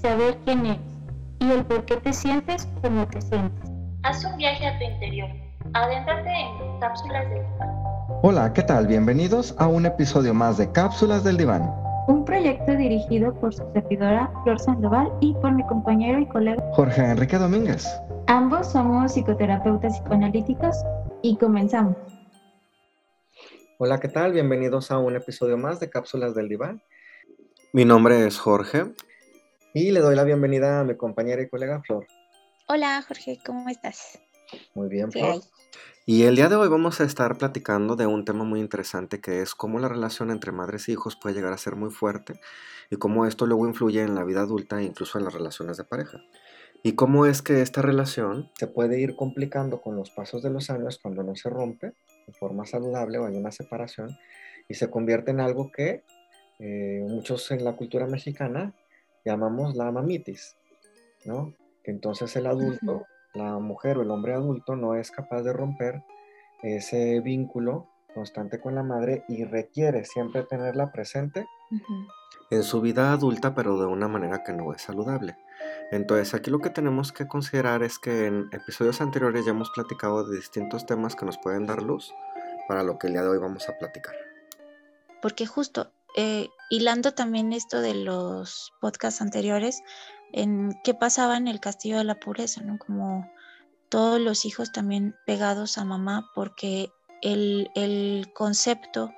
saber quién eres y el por qué te sientes como te sientes. Haz un viaje a tu interior. Adéntrate en cápsulas del diván. Hola, ¿qué tal? Bienvenidos a un episodio más de Cápsulas del Diván. Un proyecto dirigido por su servidora Flor Sandoval y por mi compañero y colega. Jorge Enrique Domínguez. Ambos somos psicoterapeutas psicoanalíticos y comenzamos. Hola, ¿qué tal? Bienvenidos a un episodio más de Cápsulas del Diván. Mi nombre es Jorge y le doy la bienvenida a mi compañera y colega Flor. Hola Jorge, ¿cómo estás? Muy bien, ¿Qué Flor. hay? Y el día de hoy vamos a estar platicando de un tema muy interesante que es cómo la relación entre madres e hijos puede llegar a ser muy fuerte y cómo esto luego influye en la vida adulta e incluso en las relaciones de pareja. Y cómo es que esta relación se puede ir complicando con los pasos de los años cuando no se rompe de forma saludable o hay una separación y se convierte en algo que eh, muchos en la cultura mexicana llamamos la mamitis, ¿no? Que entonces el adulto, la mujer o el hombre adulto no es capaz de romper ese vínculo constante con la madre y requiere siempre tenerla presente en su vida adulta, pero de una manera que no es saludable. Entonces, aquí lo que tenemos que considerar es que en episodios anteriores ya hemos platicado de distintos temas que nos pueden dar luz para lo que el día de hoy vamos a platicar. Porque justo, eh, hilando también esto de los podcasts anteriores, en qué pasaba en el castillo de la pureza, ¿no? Como todos los hijos también pegados a mamá porque el, el concepto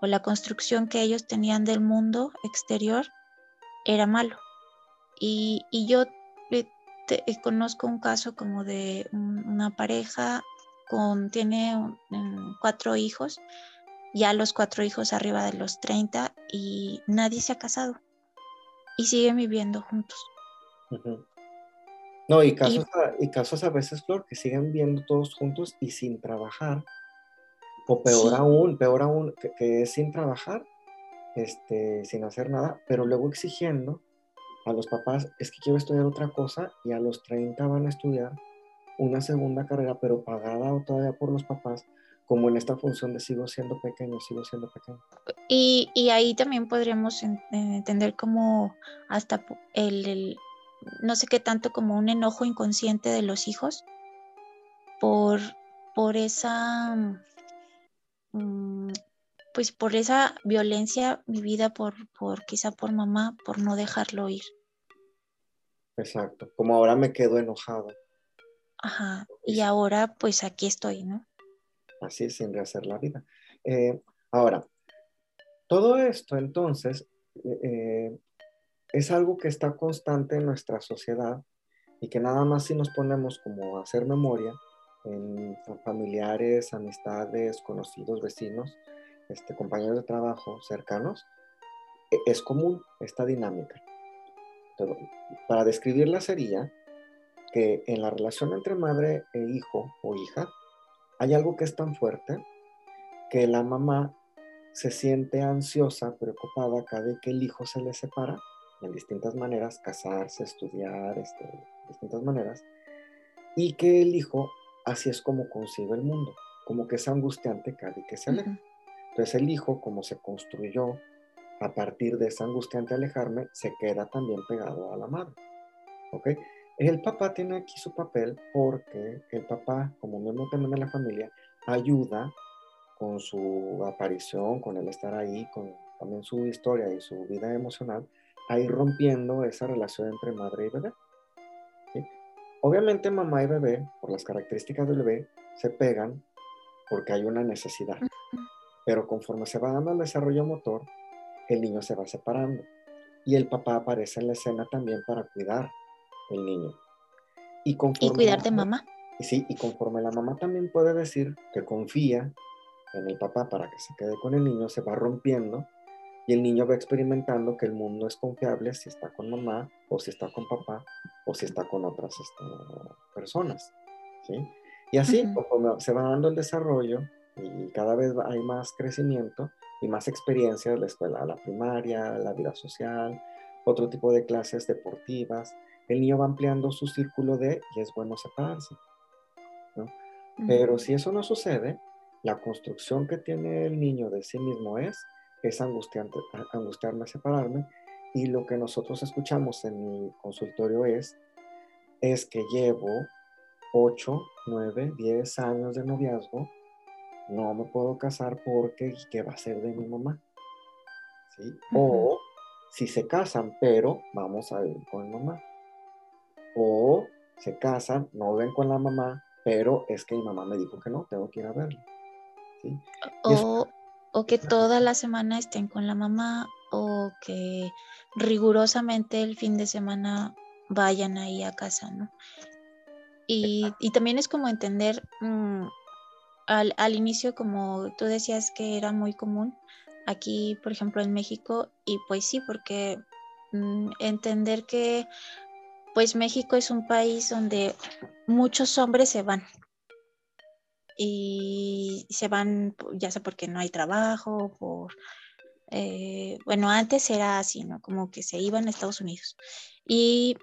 o la construcción que ellos tenían del mundo exterior era malo. Y, y yo eh, te- eh, conozco un caso como de un- una pareja con, tiene cuatro hijos, ya los cuatro hijos arriba de los 30 y nadie se ha casado y siguen viviendo juntos. No, y casos, a, y casos a veces, Flor, que siguen viendo todos juntos y sin trabajar. O peor Sí. aún, peor aún, que, que es sin trabajar, este, sin hacer nada, pero luego exigiendo a los papás, es que quiero estudiar otra cosa, y a los 30 van a estudiar una segunda carrera, pero pagada o todavía por los papás, como en esta función de sigo siendo pequeño, sigo siendo pequeño. Y, y ahí también podríamos en- entender como hasta el, el- no sé qué tanto como un enojo inconsciente de los hijos por, por esa, mm, pues por esa violencia vivida por, por quizá por mamá, por no dejarlo ir. Exacto, como ahora me quedo enojado. Ajá. Y ahora pues aquí estoy, ¿no? Así sin rehacer la vida. Eh, ahora, todo esto entonces eh, es algo que está constante en nuestra sociedad y que nada más si nos ponemos como a hacer memoria en familiares, amistades, conocidos, vecinos, este, compañeros de trabajo cercanos, e- es común esta dinámica. Entonces, para describirla sería que en la relación entre madre e hijo o hija, hay algo que es tan fuerte que la mamá se siente ansiosa, preocupada cada vez que el hijo se le separa, en distintas maneras, casarse, estudiar, este, distintas maneras, y que el hijo así es como concibe el mundo, como que es angustiante cada vez que se aleja. Ujú. Entonces el hijo, como se construyó a partir de esa angustiante alejarme, se queda también pegado a la madre. ¿Ok? El papá tiene aquí su papel porque el papá, como miembro también de la familia, ayuda con su aparición, con el estar ahí, con también su historia y su vida emocional, a ir rompiendo esa relación entre madre y bebé. ¿sí? Obviamente mamá y bebé, por las características del bebé, se pegan porque hay una necesidad. Pero conforme se va dando el desarrollo motor, el niño se va separando. Y el papá aparece en la escena también para cuidar el niño. Y, Y conforme cuidar de la- mamá. y sí, y conforme la mamá también puede decir que confía en el papá para que se quede con el niño, se va rompiendo y el niño va experimentando que el mundo es confiable si está con mamá o si está con papá o si está con otras este, personas. ¿sí? Y así, uh se va dando el desarrollo y cada vez hay más crecimiento y más experiencia de la escuela, la primaria, la vida social, otro tipo de clases deportivas. El niño va ampliando su círculo de y es bueno separarse. ¿no? Pero si eso no sucede, la construcción que tiene el niño de sí mismo es es angustiante, angustiarme, separarme. Y lo que nosotros escuchamos en mi consultorio es, es que llevo 8, 9, 10 años de noviazgo, no me puedo casar porque ¿qué va a ser de mi mamá? ¿Sí? O si se casan, pero vamos a vivir con mamá. O se casan, no ven con la mamá, pero es que mi mamá me dijo que no, tengo que ir a verla. ¿sí? O, o que toda la semana estén con la mamá o que rigurosamente el fin de semana vayan ahí a casa, ¿no? Y, también es como entender mm, al, inicio, como tú decías que era muy común aquí, por ejemplo, en México, y pues sí, porque mm, entender que pues México es un país donde muchos hombres se van, y se van, ya sea porque no hay trabajo, por, eh, bueno, antes era así, ¿no? Como que se iban a Estados Unidos y,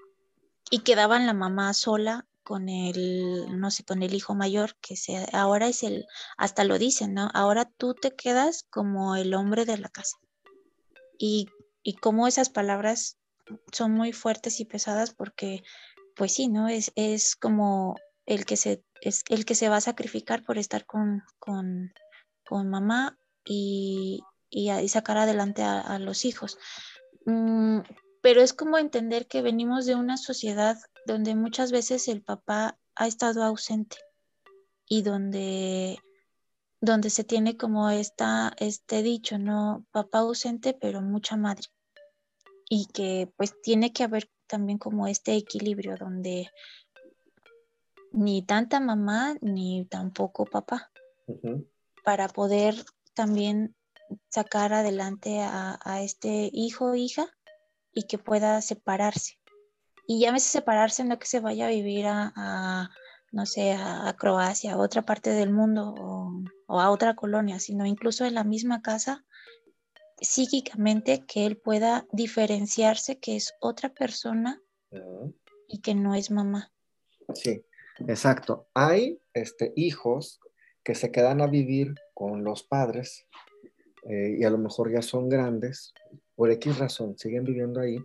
y quedaban la mamá sola con el, no sé, con el hijo mayor, que se, ahora es el, hasta lo dicen, ¿no? Ahora tú te quedas como el hombre de la casa. Y, y como esas palabras son muy fuertes y pesadas porque, pues sí, ¿no? Es, es como el que se, es el que se va a sacrificar por estar con, con, mamá y, y, sacar adelante a, los hijos. Mm, pero es como entender que venimos de una sociedad donde muchas veces el papá ha estado ausente y donde, donde se tiene como esta, este dicho, ¿no? Papá ausente, pero mucha madre. Y que pues tiene que haber también como este equilibrio donde ni tanta mamá ni tampoco papá, para poder también sacar adelante a, este hijo o hija y que pueda separarse. Y ya llámese separarse, no que se vaya a vivir a, no sé, a, Croacia, a otra parte del mundo o, a otra colonia, sino incluso en la misma casa, psíquicamente que él pueda diferenciarse que es otra persona y que no es mamá. Sí, Exacto. Hay este, hijos que se quedan a vivir con los padres eh, y a lo mejor ya son grandes, por X razón, siguen viviendo ahí,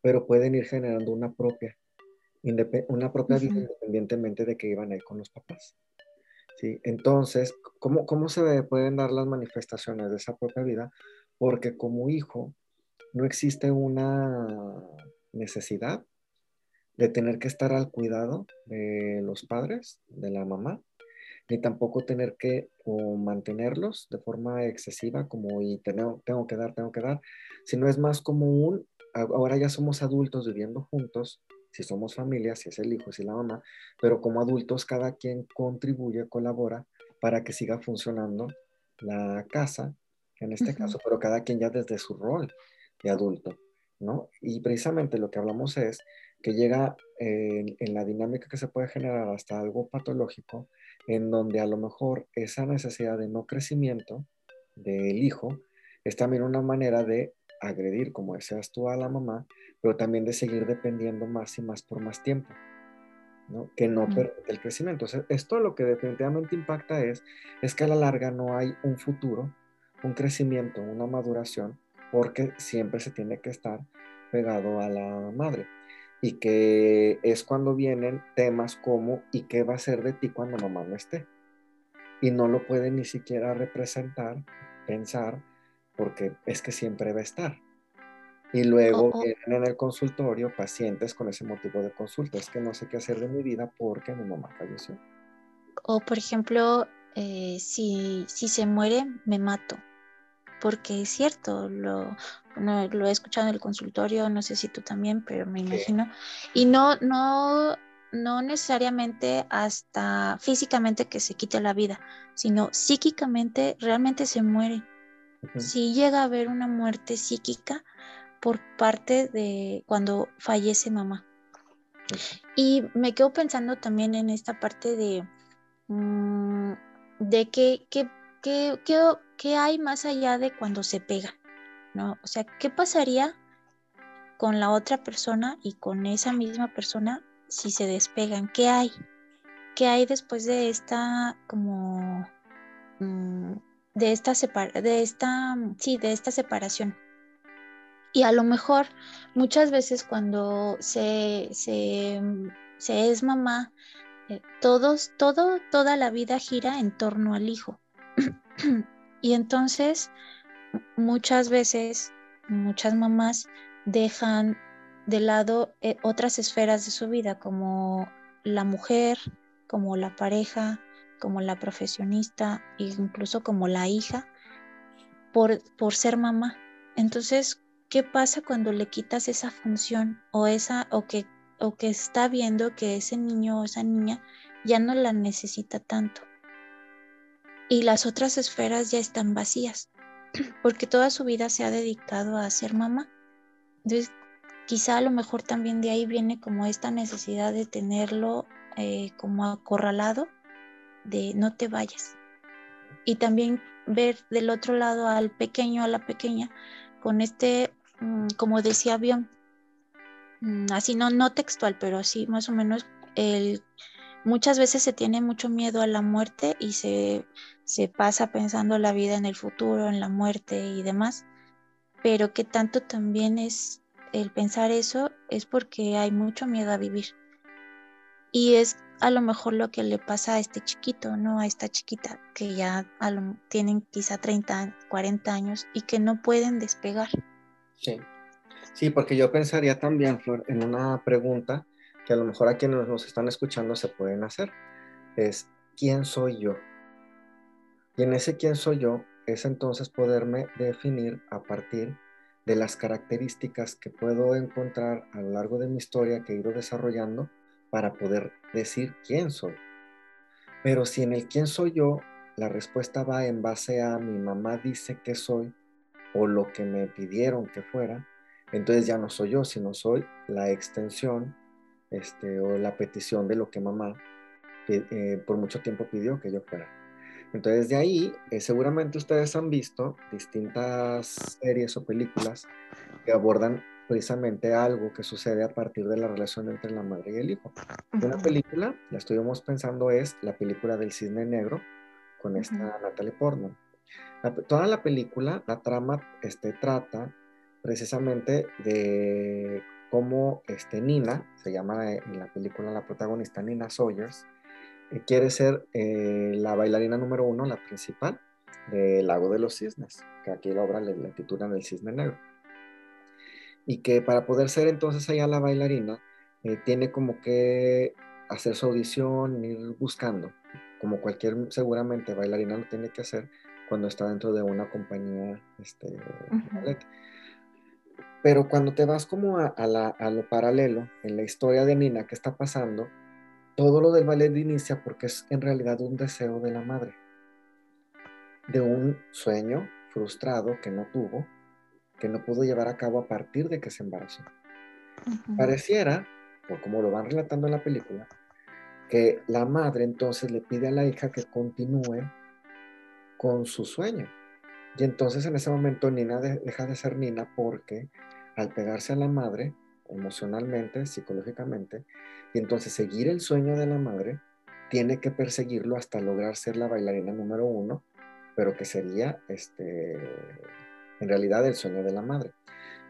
pero pueden ir generando una propia, una propia vida independientemente de que iban ahí con los papás. ¿Sí? Entonces, ¿cómo, ¿cómo se pueden dar las manifestaciones de esa propia vida? Porque como hijo no existe una necesidad de tener que estar al cuidado de los padres, de la mamá, ni tampoco tener que mantenerlos de forma excesiva como y tengo, tengo que dar, tengo que dar, sino es más como un, ahora ya somos adultos viviendo juntos, si somos familia, si es el hijo, si la mamá, pero como adultos cada quien contribuye, colabora para que siga funcionando la casa, en este caso, pero cada quien ya desde su rol de adulto, ¿no? Y precisamente lo que hablamos es que llega en, la dinámica que se puede generar hasta algo patológico, en donde a lo mejor esa necesidad de no crecimiento del hijo es también una manera de agredir, como decías tú, a la mamá, pero también de seguir dependiendo más y más por más tiempo, ¿no? que no permite el crecimiento. esto lo que definitivamente impacta es, es que a la larga no hay un futuro, un crecimiento, una maduración, porque siempre se tiene que estar pegado a la madre y que es cuando vienen temas como ¿y qué va a ser de ti cuando mamá no esté? Y no lo puede ni siquiera representar, pensar, porque es que siempre va a estar. Y luego vienen en el consultorio pacientes con ese motivo de consulta, es que no sé qué hacer de mi vida porque mi mamá falleció. O por ejemplo, eh, si, si se muere, me mato porque es cierto, lo, lo he escuchado en el consultorio, no sé si tú también, pero me imagino. Y no, no, no necesariamente hasta físicamente que se quite la vida, sino psíquicamente realmente se muere. sí llega a haber una muerte psíquica por parte de cuando fallece mamá. Y me quedo pensando también en esta parte de, mm, de qué, qué, qué, qué, hay más allá de cuando se pega, ¿no? O sea, ¿qué pasaría con la otra persona y con esa misma persona si se despegan? ¿Qué hay? ¿Qué hay después de esta como mm, de esta de esta sí, de esta separación? Y a lo mejor muchas veces cuando se, se, es mamá, eh, todos, todo, toda la vida gira en torno al hijo. Y entonces muchas veces, muchas mamás dejan de lado eh, otras esferas de su vida, como la mujer, como la pareja, como la profesionista, incluso como la hija, por, por ser mamá. Entonces, ¿qué pasa cuando le quitas esa función o esa o que o que está viendo que ese niño o esa niña ya no la necesita tanto? Y las otras esferas ya están vacías, porque toda su vida se ha dedicado a ser mamá. Entonces, quizá a lo mejor también de ahí viene como esta necesidad de tenerlo eh, como acorralado, de no te vayas. Y también ver del otro lado al pequeño, a la pequeña, con este Mm, como decía Bion, mm, así no, no textual, pero así más o menos, el, muchas veces se tiene mucho miedo a la muerte y se, se pasa pensando la vida en el futuro, en la muerte y demás, pero que tanto también es el pensar eso es porque hay mucho miedo a vivir. Y es a lo mejor lo que le pasa a este chiquito, ¿no? A esta chiquita que ya tienen quizá 30, 40 años y que no pueden despegar. Sí. Sí, porque yo pensaría también, Flor, en una pregunta que a lo mejor a quienes nos están escuchando se pueden hacer. Es, ¿quién soy yo? Y en ese quién soy yo es entonces poderme definir a partir de las características que puedo encontrar a lo largo de mi historia que he ido desarrollando para poder decir quién soy. Pero si en el quién soy yo, la respuesta va en base a mi mamá dice que soy, o lo que me pidieron que fuera, entonces ya no soy yo, sino soy la extensión este, o la petición de lo que mamá eh, por mucho tiempo pidió que yo fuera. Entonces de ahí, eh, seguramente ustedes han visto distintas series o películas que abordan precisamente algo que sucede a partir de la relación entre la madre y el hijo. Una película, la estuvimos pensando, es la película del cisne negro con esta Natalie Portman toda la película, la trama este, trata precisamente de cómo este, Nina, se llama en la película la protagonista Nina Sawyers, eh, quiere ser eh, la bailarina número uno, la principal, del Lago de los Cisnes, que aquí la obra le, titulan El Cisne Negro. Y que para poder ser entonces ella la bailarina, eh, tiene como que hacer su audición, ir buscando, como cualquier seguramente bailarina lo tiene que hacer, cuando está dentro de una compañía este, Pero cuando te vas como a, lo paralelo, en la historia de Nina, ¿qué está pasando? Todo lo del ballet inicia porque es en realidad un deseo de la madre, de un sueño frustrado que no tuvo, que no pudo llevar a cabo a partir de que se embarazó. Pareciera, o como lo van relatando en la película, que la madre entonces le pide a la hija que continúe con su sueño. Y entonces en ese momento Nina deja de ser Nina porque al pegarse a la madre emocionalmente, psicológicamente, y entonces seguir el sueño de la madre, tiene que perseguirlo hasta lograr ser la bailarina número uno, pero que sería este, en realidad el sueño de la madre.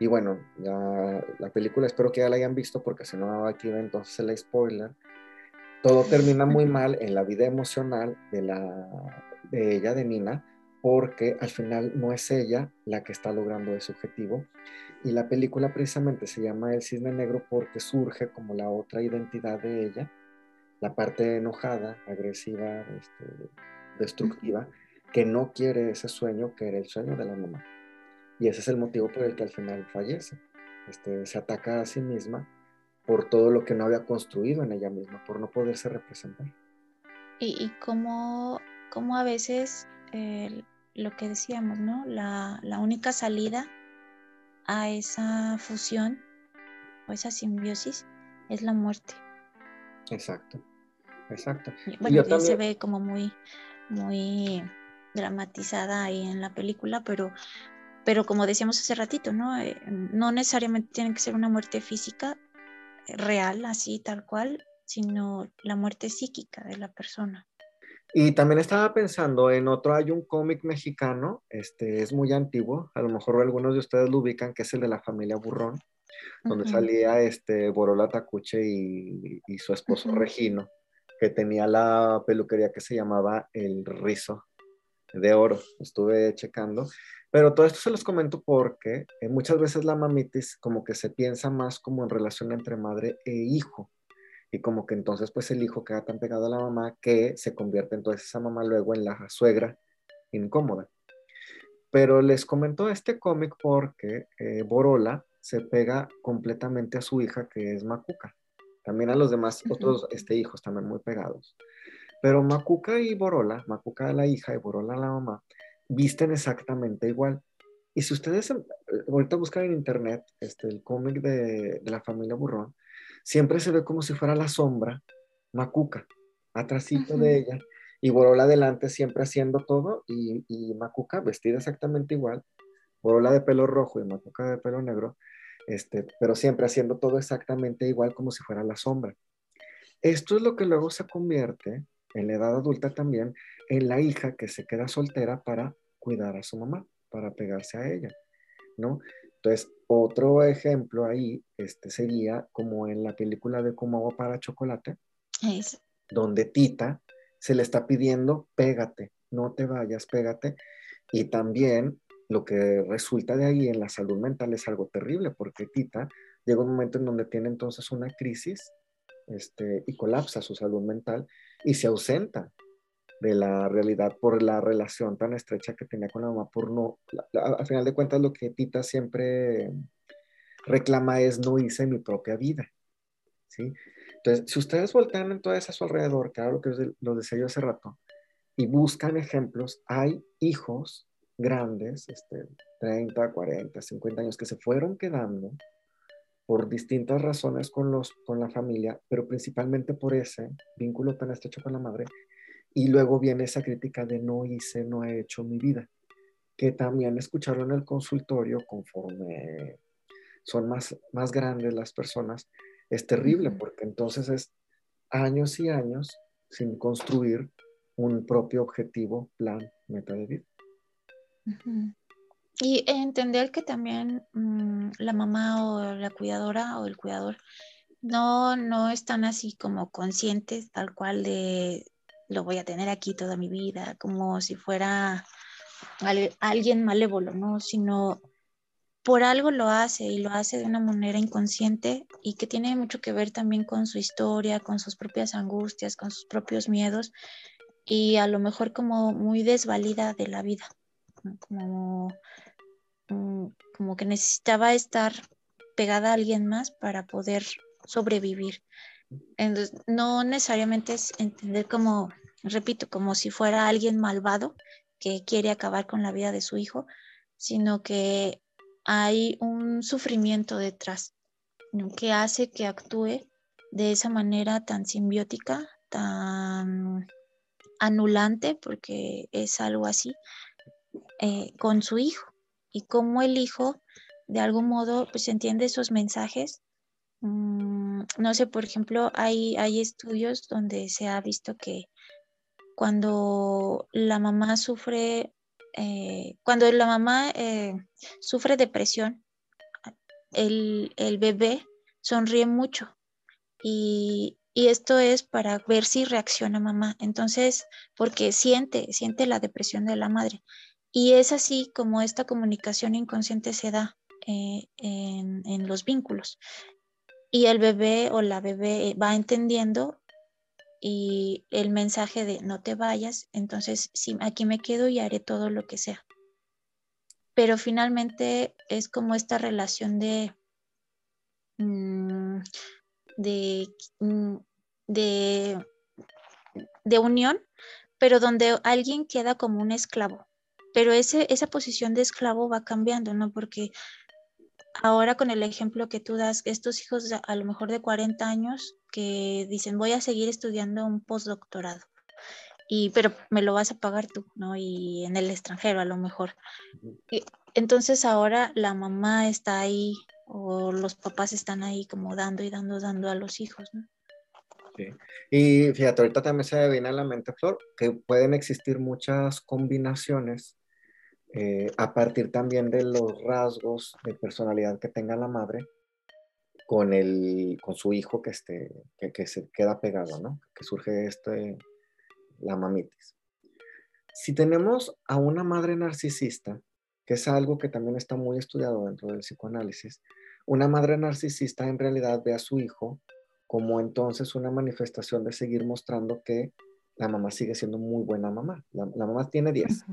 Y bueno, ya la película espero que ya la hayan visto porque si no aquí va entonces el spoiler. Todo termina muy mal en la vida emocional de la de ella, de Nina, porque al final no es ella la que está logrando ese objetivo. Y la película precisamente se llama El Cisne Negro porque surge como la otra identidad de ella, la parte enojada, agresiva, este, destructiva, que no quiere ese sueño que era el sueño de la mamá. Y ese es el motivo por el que al final fallece. Este, se ataca a sí misma por todo lo que no había construido en ella misma, por no poderse representar. ¿Y, y cómo cómo a veces lo que decíamos, ¿no? La, la única salida a esa fusión o esa simbiosis es la muerte. Exacto, exacto. Bueno, también... se ve como muy, muy dramatizada ahí en la película, pero, pero como decíamos hace ratito, ¿no? Eh, no necesariamente tiene que ser una muerte física real, así tal cual, sino la muerte psíquica de la persona. Y también estaba pensando en otro, hay un cómic mexicano, este es muy antiguo, a lo mejor algunos de ustedes lo ubican, que es el de la familia Burrón, donde salía este Borola Tacuche y, y su esposo Regino, que tenía la peluquería que se llamaba El Rizo de Oro. Estuve checando. Pero todo esto se los comento porque eh, muchas veces la mamitis como que se piensa más como en relación entre madre e hijo. Y como que entonces pues el hijo queda tan pegado a la mamá que se convierte entonces esa mamá luego en la suegra incómoda. Pero les comento este cómic porque eh, Borola se pega completamente a su hija, que es Macuca. También a los demás otros este, hijos también muy pegados. Pero Macuca y Borola, Macuca la hija y Borola la mamá, visten exactamente igual. Y si ustedes eh, ahorita buscan en internet este, el cómic de, de, la familia Burrón, siempre se ve como si fuera la sombra, Macuca, atrásito de ella, y Borola adelante siempre haciendo todo, y, y Macuca vestida exactamente igual, Borola de pelo rojo y Macuca de pelo negro, este, pero siempre haciendo todo exactamente igual como si fuera la sombra. Esto es lo que luego se convierte en la edad adulta también en la hija que se queda soltera para cuidar a su mamá, para pegarse a ella, ¿no? Entonces, otro ejemplo ahí este, sería como en la película de Como agua para chocolate, donde Tita se le está pidiendo, pégate, no te vayas, pégate. Y también lo que resulta de ahí en la salud mental es algo terrible, porque Tita llega un momento en donde tiene entonces una crisis este, y colapsa su salud mental y se ausenta de la realidad por la relación tan estrecha que tenía con la mamá, por no, al final de cuentas lo que Tita siempre reclama es no hice mi propia vida, ¿sí? Entonces, si ustedes voltean entonces a su alrededor, que lo que lo decía yo hace rato, y buscan ejemplos, hay hijos grandes, este, 30, 40, 50 años, que se fueron quedando por distintas razones con, los, con la familia, pero principalmente por ese vínculo tan estrecho con la madre. Y luego viene esa crítica de no hice, no he hecho mi vida, que también escucharon en el consultorio conforme son más, más grandes las personas. Es terrible porque entonces es años y años sin construir un propio objetivo, plan, meta de vida. Y entender que también mm, la mamá o la cuidadora o el cuidador no, no están así como conscientes tal cual de lo voy a tener aquí toda mi vida, como si fuera alguien malévolo, ¿no? Sino por algo lo hace y lo hace de una manera inconsciente y que tiene mucho que ver también con su historia, con sus propias angustias, con sus propios miedos y a lo mejor como muy desvalida de la vida como, mm, como que necesitaba estar pegada a alguien más para poder sobrevivir. No necesariamente es entender como, repito, como si fuera alguien malvado que quiere acabar con la vida de su hijo, sino que hay un sufrimiento detrás que hace que actúe de esa manera tan simbiótica, tan anulante, porque es algo así, eh, con su hijo y cómo el hijo de algún modo pues entiende esos mensajes. Mm, no sé, por ejemplo, hay, estudios donde se ha visto que cuando la mamá sufre, eh, cuando la mamá eh, sufre depresión, el, bebé sonríe mucho y, y esto es para ver si reacciona mamá. Entonces, porque siente, siente la depresión de la madre. Y es así como esta comunicación inconsciente se da eh, en, los vínculos. Y el bebé o la bebé va entendiendo y el mensaje de no te vayas, entonces sí, aquí me quedo y haré todo lo que sea. Pero finalmente es como esta relación de, mm, mm, de, de unión, pero donde alguien queda como un esclavo pero ese, esa posición de esclavo va cambiando, ¿no? Porque ahora con el ejemplo que tú das, estos hijos a lo mejor de 40 años que dicen voy a seguir estudiando un postdoctorado, y, pero me lo vas a pagar tú, ¿no? Y en el extranjero a lo mejor. entonces ahora la mamá está ahí o los papás están ahí como dando y dando, dando a los hijos, ¿no? Sí. Y fíjate, ahorita también se viene a la mente, Flor, que pueden existir muchas combinaciones eh, a partir también de los rasgos de personalidad que tenga la madre con, el, con su hijo que, esté, que, se queda pegado, ¿no? Que surge este, la mamitis. Si tenemos a una madre narcisista, que es algo que también está muy estudiado dentro del psicoanálisis, una madre narcisista en realidad ve a su hijo como entonces una manifestación de seguir mostrando que la mamá sigue siendo muy buena mamá. La, mamá tiene 10.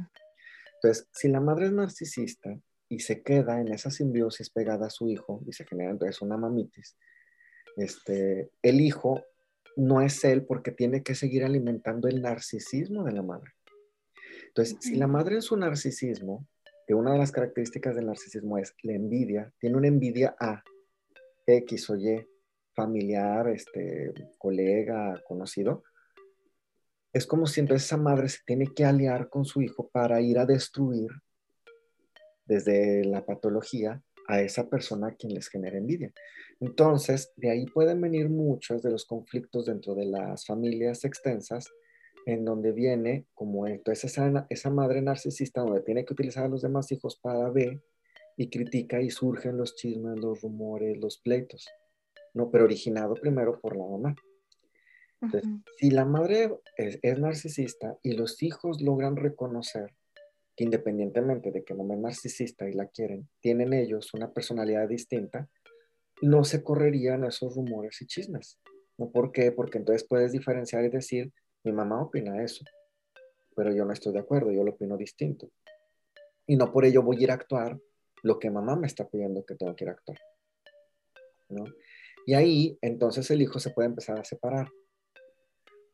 Entonces, si la madre es narcisista y se queda en esa simbiosis pegada a su hijo y se genera entonces una mamitis, este, el hijo no es él porque tiene que seguir alimentando el narcisismo de la madre. Entonces, si la madre en su narcisismo, que una de las características del narcisismo es la envidia, tiene una envidia a X o Y, familiar, este, colega, conocido, es como si entonces esa madre se tiene que aliar con su hijo para ir a destruir desde la patología a esa persona a quien les genera envidia. Entonces, de ahí pueden venir muchos de los conflictos dentro de las familias extensas, en donde viene como entonces esa, esa madre narcisista donde tiene que utilizar a los demás hijos para ver y critica y surgen los chismes, los rumores, los pleitos, ¿no? Pero originado primero por la mamá. Entonces, si la madre es, narcisista y los hijos logran reconocer que independientemente de que no es narcisista y la quieren, tienen ellos una personalidad distinta, no se correrían esos rumores y chismes. ¿No? ¿Por qué? Porque entonces puedes diferenciar y decir, mi mamá opina eso, pero yo no estoy de acuerdo, yo lo opino distinto. Y no por ello voy a ir a actuar lo que mamá me está pidiendo que tengo que ir a actuar. ¿no? Y ahí entonces el hijo se puede empezar a separar.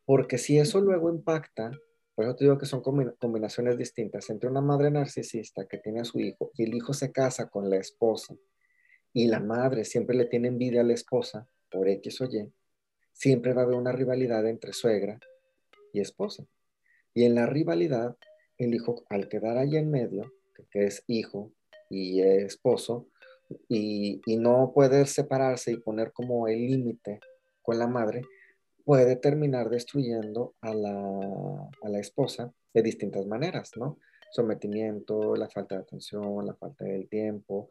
Porque si eso luego impacta, por eso te digo que son combinaciones distintas entre una madre narcisista que tiene a su hijo y el hijo se casa con la esposa y la madre siempre le tiene envidia a la esposa por X o Y, siempre va a haber una rivalidad entre suegra y esposa. Y en la rivalidad, el hijo al quedar ahí en medio, que es hijo y esposo, y, y no poder separarse y poner como el límite con la madre, puede terminar destruyendo a la, esposa de distintas maneras, ¿no? Sometimiento, la falta de atención, la falta del tiempo,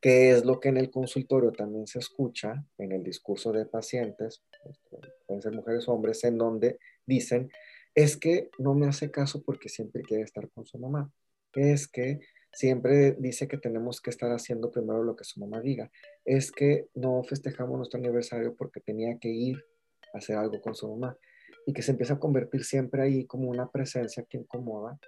que es lo que en el consultorio también se escucha en el discurso de pacientes, este, pueden ser mujeres o hombres, en donde dicen, es que no me hace caso porque siempre quiere estar con su mamá, es que siempre dice que tenemos que estar haciendo primero lo que su mamá diga, es que no festejamos nuestro aniversario porque tenía que ir hacer algo con su mamá. Y que se empieza a convertir siempre ahí como una presencia que incomoda,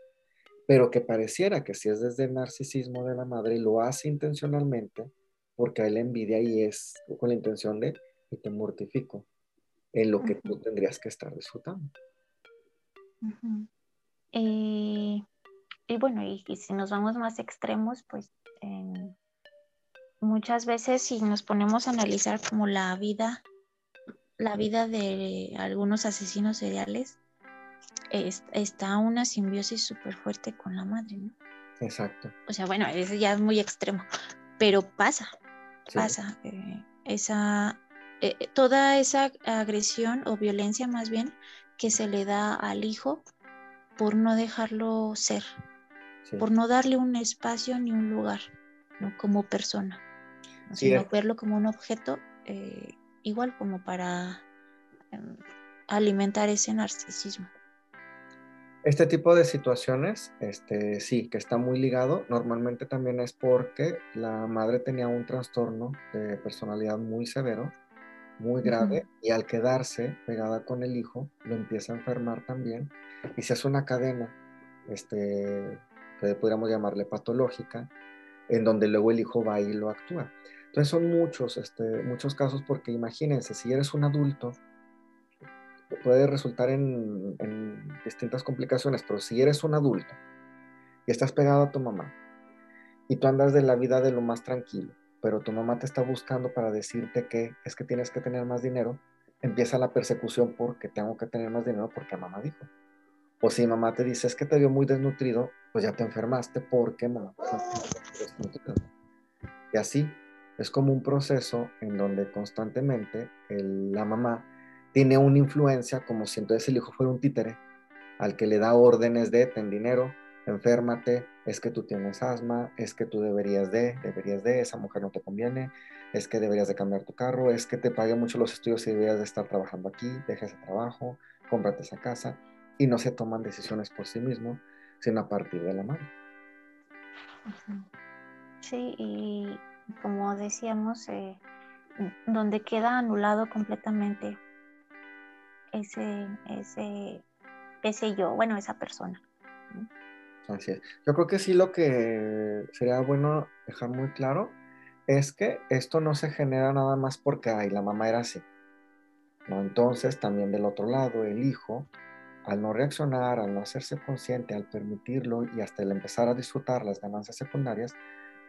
pero que pareciera que si es desde el narcisismo de la madre, lo hace intencionalmente porque a él envidia y es con la intención de y te mortifico en lo que tú tendrías que estar disfrutando. Eh, y bueno, y, si nos vamos más extremos, pues muchas veces si nos ponemos a analizar como la vida la vida de algunos asesinos seriales está una simbiosis súper fuerte con la madre, ¿no? Exacto. O sea, bueno, es ya es muy extremo, pero pasa, pasa. Eh, esa, eh, eh, toda esa agresión o violencia más bien que se le da al hijo por no dejarlo ser, por no darle un espacio ni un lugar, ¿no? Como persona, sino verlo como un objeto igual como para em, alimentar ese narcisismo. Este tipo de situaciones, este, sí, que está muy ligado, normalmente también es porque la madre tenía un trastorno de personalidad muy severo, muy grave, y al quedarse pegada con el hijo, lo empieza a enfermar también, y se hace una cadena, este, que podríamos llamarle patológica, en donde luego el hijo va y lo actúa. Entonces son muchos, este, muchos casos porque imagínense, si eres un adulto, puede resultar en, distintas complicaciones, pero si eres un adulto y estás pegado a tu mamá y tú andas de la vida de lo más tranquilo, pero tu mamá te está buscando para decirte que es que tienes que tener más dinero, empieza la persecución porque tengo que tener más dinero porque mamá dijo. O si mamá te dice es que te vio muy desnutrido, pues ya te enfermaste porque mamá desnutrido. Y así es como un proceso en donde constantemente la mamá tiene una influencia como si entonces el hijo fuera un títere al que le da órdenes de ten dinero, enférmate, es que tú tienes asma, es que tú deberías de, deberías de, esa mujer no te conviene, es que deberías de cambiar tu carro, es que te pague mucho los estudios y deberías de estar trabajando aquí, deja ese trabajo, cómprate esa casa y no se toman decisiones por sí mismo, sino a partir de la madre. Sí, y como decíamos, eh, donde queda anulado completamente ese, ese, ese yo, bueno, esa persona. Así es. Yo creo que sí lo que sería bueno dejar muy claro es que esto no se genera nada más porque, ay, la mamá era así. ¿no? Entonces, también del otro lado, el hijo, al no reaccionar, al no hacerse consciente, al permitirlo y hasta el empezar a disfrutar las ganancias secundarias,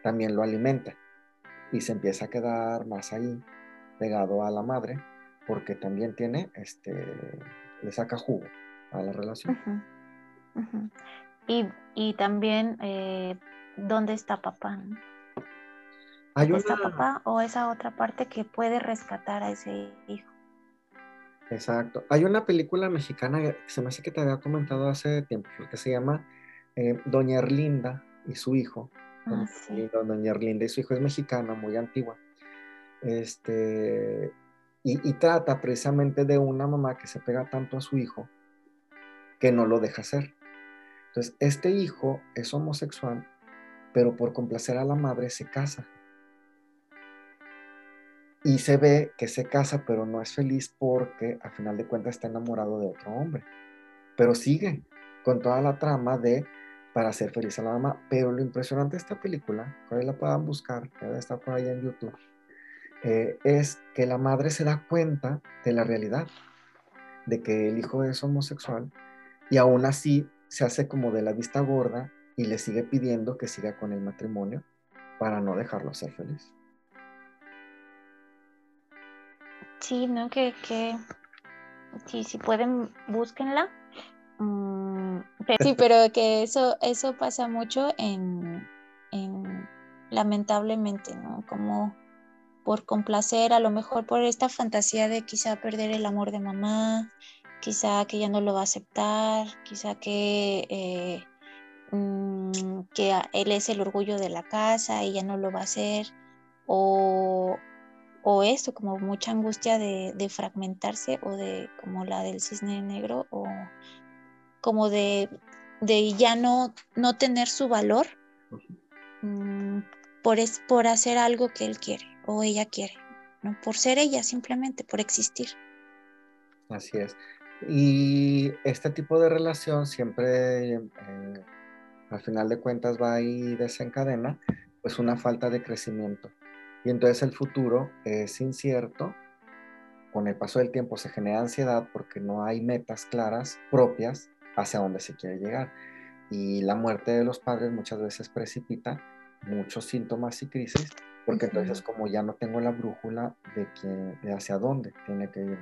también lo alimenta y se empieza a quedar más ahí, pegado a la madre, porque también tiene, este, le saca jugo a la relación. Y, también, eh, ¿dónde está papá? ¿Dónde está papá o esa otra parte que puede rescatar a ese hijo? Exacto. Hay una película mexicana que se me hace que te había comentado hace tiempo, que se llama eh, Doña Erlinda y su hijo. Ah, Doña Erlinda y su hijo es mexicana, muy antigua. Este, y, trata precisamente de una mamá que se pega tanto a su hijo que no lo deja hacer. Entonces, este hijo es homosexual, pero por complacer a la madre se casa. Y se ve que se casa, pero no es feliz porque a final de cuentas está enamorado de otro hombre. Pero sigue con toda la trama de para hacer feliz a la mamá. Pero lo impresionante de esta película, que la puedan buscar, que debe estar por ahí en YouTube, eh, es que la madre se da cuenta de la realidad, de que el hijo es homosexual y aún así se hace como de la vista gorda y le sigue pidiendo que siga con el matrimonio para no dejarlo ser feliz. Sí, ¿no? Que, que sí, si pueden, búsquenla. Mm, sí, pero que eso, eso pasa mucho en, en, lamentablemente, ¿no? Como por complacer, a lo mejor por esta fantasía de quizá perder el amor de mamá, quizá que ya no lo va a aceptar, quizá que, eh, mm, que él es el orgullo de la casa y ya no lo va a hacer, o, o esto, como mucha angustia de, de, fragmentarse o de como la del cisne negro, o como de, de ya no, no tener su valor mm, por, es, por hacer algo que él quiere o ella quiere, ¿no? Por ser ella simplemente, por existir. Así es. Y este tipo de relación siempre, eh, al final de cuentas, va y desencadena, pues una falta de crecimiento. Y entonces el futuro es incierto. Con el paso del tiempo se genera ansiedad porque no hay metas claras propias hacia dónde se quiere llegar. Y la muerte de los padres muchas veces precipita muchos síntomas y crisis porque entonces como ya no tengo la brújula de, que, de hacia dónde tiene que ir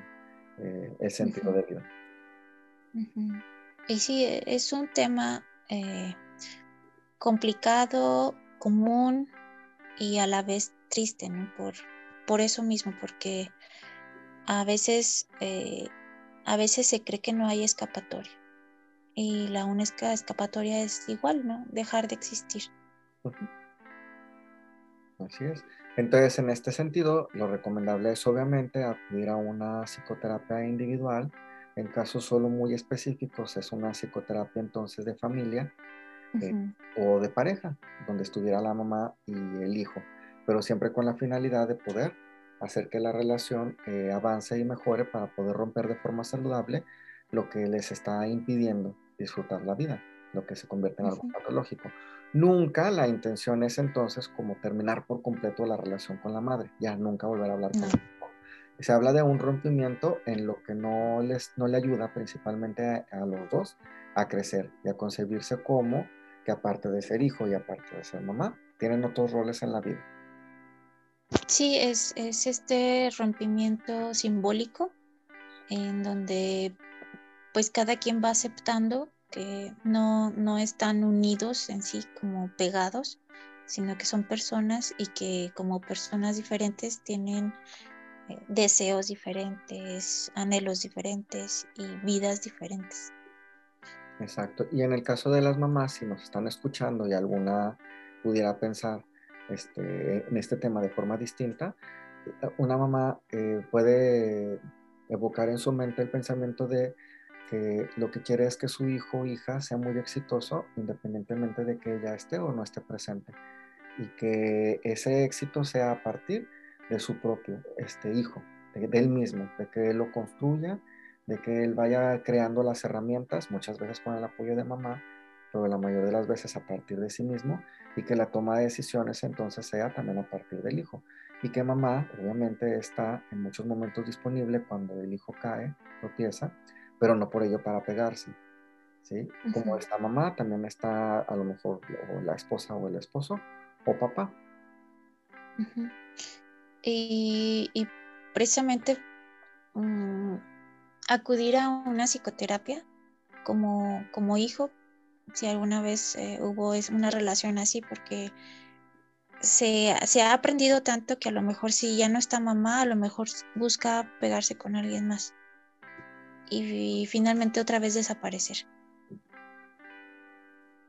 eh, el sentido de vida. Y sí, e, es un tema eh, complicado, común y a la vez triste, ¿no? Por, por eso mismo, porque a veces, eh, a veces se cree que no hay escapatoria y la única escapatoria es igual, ¿no? Dejar de existir. Así es. Entonces, en este sentido, lo recomendable es obviamente acudir a una psicoterapia individual. En casos solo muy específicos, es una psicoterapia entonces de familia eh, o de pareja, donde estuviera la mamá y el hijo, pero siempre con la finalidad de poder hacer que la relación eh, avance y mejore para poder romper de forma saludable lo que les está impidiendo disfrutar la vida, lo que se convierte en algo patológico. Nunca la intención es entonces como terminar por completo la relación con la madre, ya nunca volver a hablar con ella. Se habla de un rompimiento en lo que no, les, no le ayuda principalmente a, los dos a crecer y a concebirse como que aparte de ser hijo y aparte de ser mamá, tienen otros roles en la vida. Sí, es, es este rompimiento simbólico en donde pues cada quien va aceptando que no, no están unidos en sí como pegados, sino que son personas y que como personas diferentes tienen eh, deseos diferentes, anhelos diferentes y vidas diferentes. Exacto. Y en el caso de las mamás, si nos están escuchando y alguna pudiera pensar este, en este tema de forma distinta, una mamá eh, puede evocar en su mente el pensamiento de que lo que quiere es que su hijo o hija sea muy exitoso independientemente de que ella esté o no esté presente y que ese éxito sea a partir de su propio este hijo, de, él mismo, de que él lo construya, de que él vaya creando las herramientas, muchas veces con el apoyo de mamá, pero la mayoría de las veces a partir de sí mismo, y que la toma de decisiones entonces sea también a partir del hijo. Y que mamá obviamente está en muchos momentos disponible cuando el hijo cae, tropieza, pero no por ello para pegarse. ¿sí? Como esta mamá, también está a lo mejor la esposa o el esposo o papá. y, precisamente mm, acudir a una psicoterapia como, como hijo, si alguna vez eh, hubo una relación así, porque se, se, ha aprendido tanto que a lo mejor si ya no está mamá, a lo mejor busca pegarse con alguien más y, finalmente otra vez desaparecer.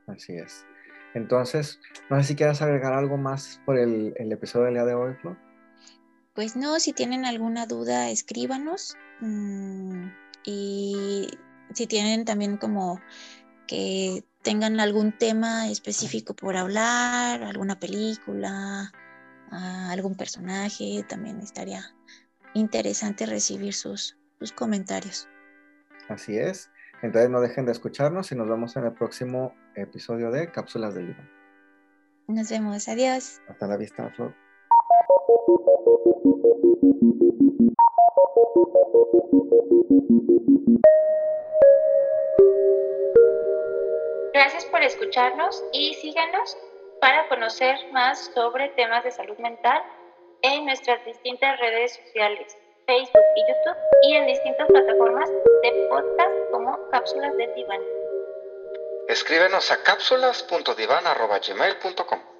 Así es. Entonces, no sé si quieras agregar algo más por el, episodio del día de hoy, Flo. Pues no, si tienen alguna duda, escríbanos. Mm, y si tienen también como que tengan algún tema específico por hablar, alguna película, ah, algún personaje, también estaría interesante recibir sus, sus comentarios. Así es. Entonces no dejen de escucharnos y nos vemos en el próximo episodio de Cápsulas del Libro. Nos vemos. Adiós. Hasta la vista, Flor. Gracias por escucharnos y síganos para conocer más sobre temas de salud mental en nuestras distintas redes sociales. Facebook y YouTube y en distintas plataformas de podcast como Cápsulas de Diván. Escríbenos a cápsulas.divan.gmail.com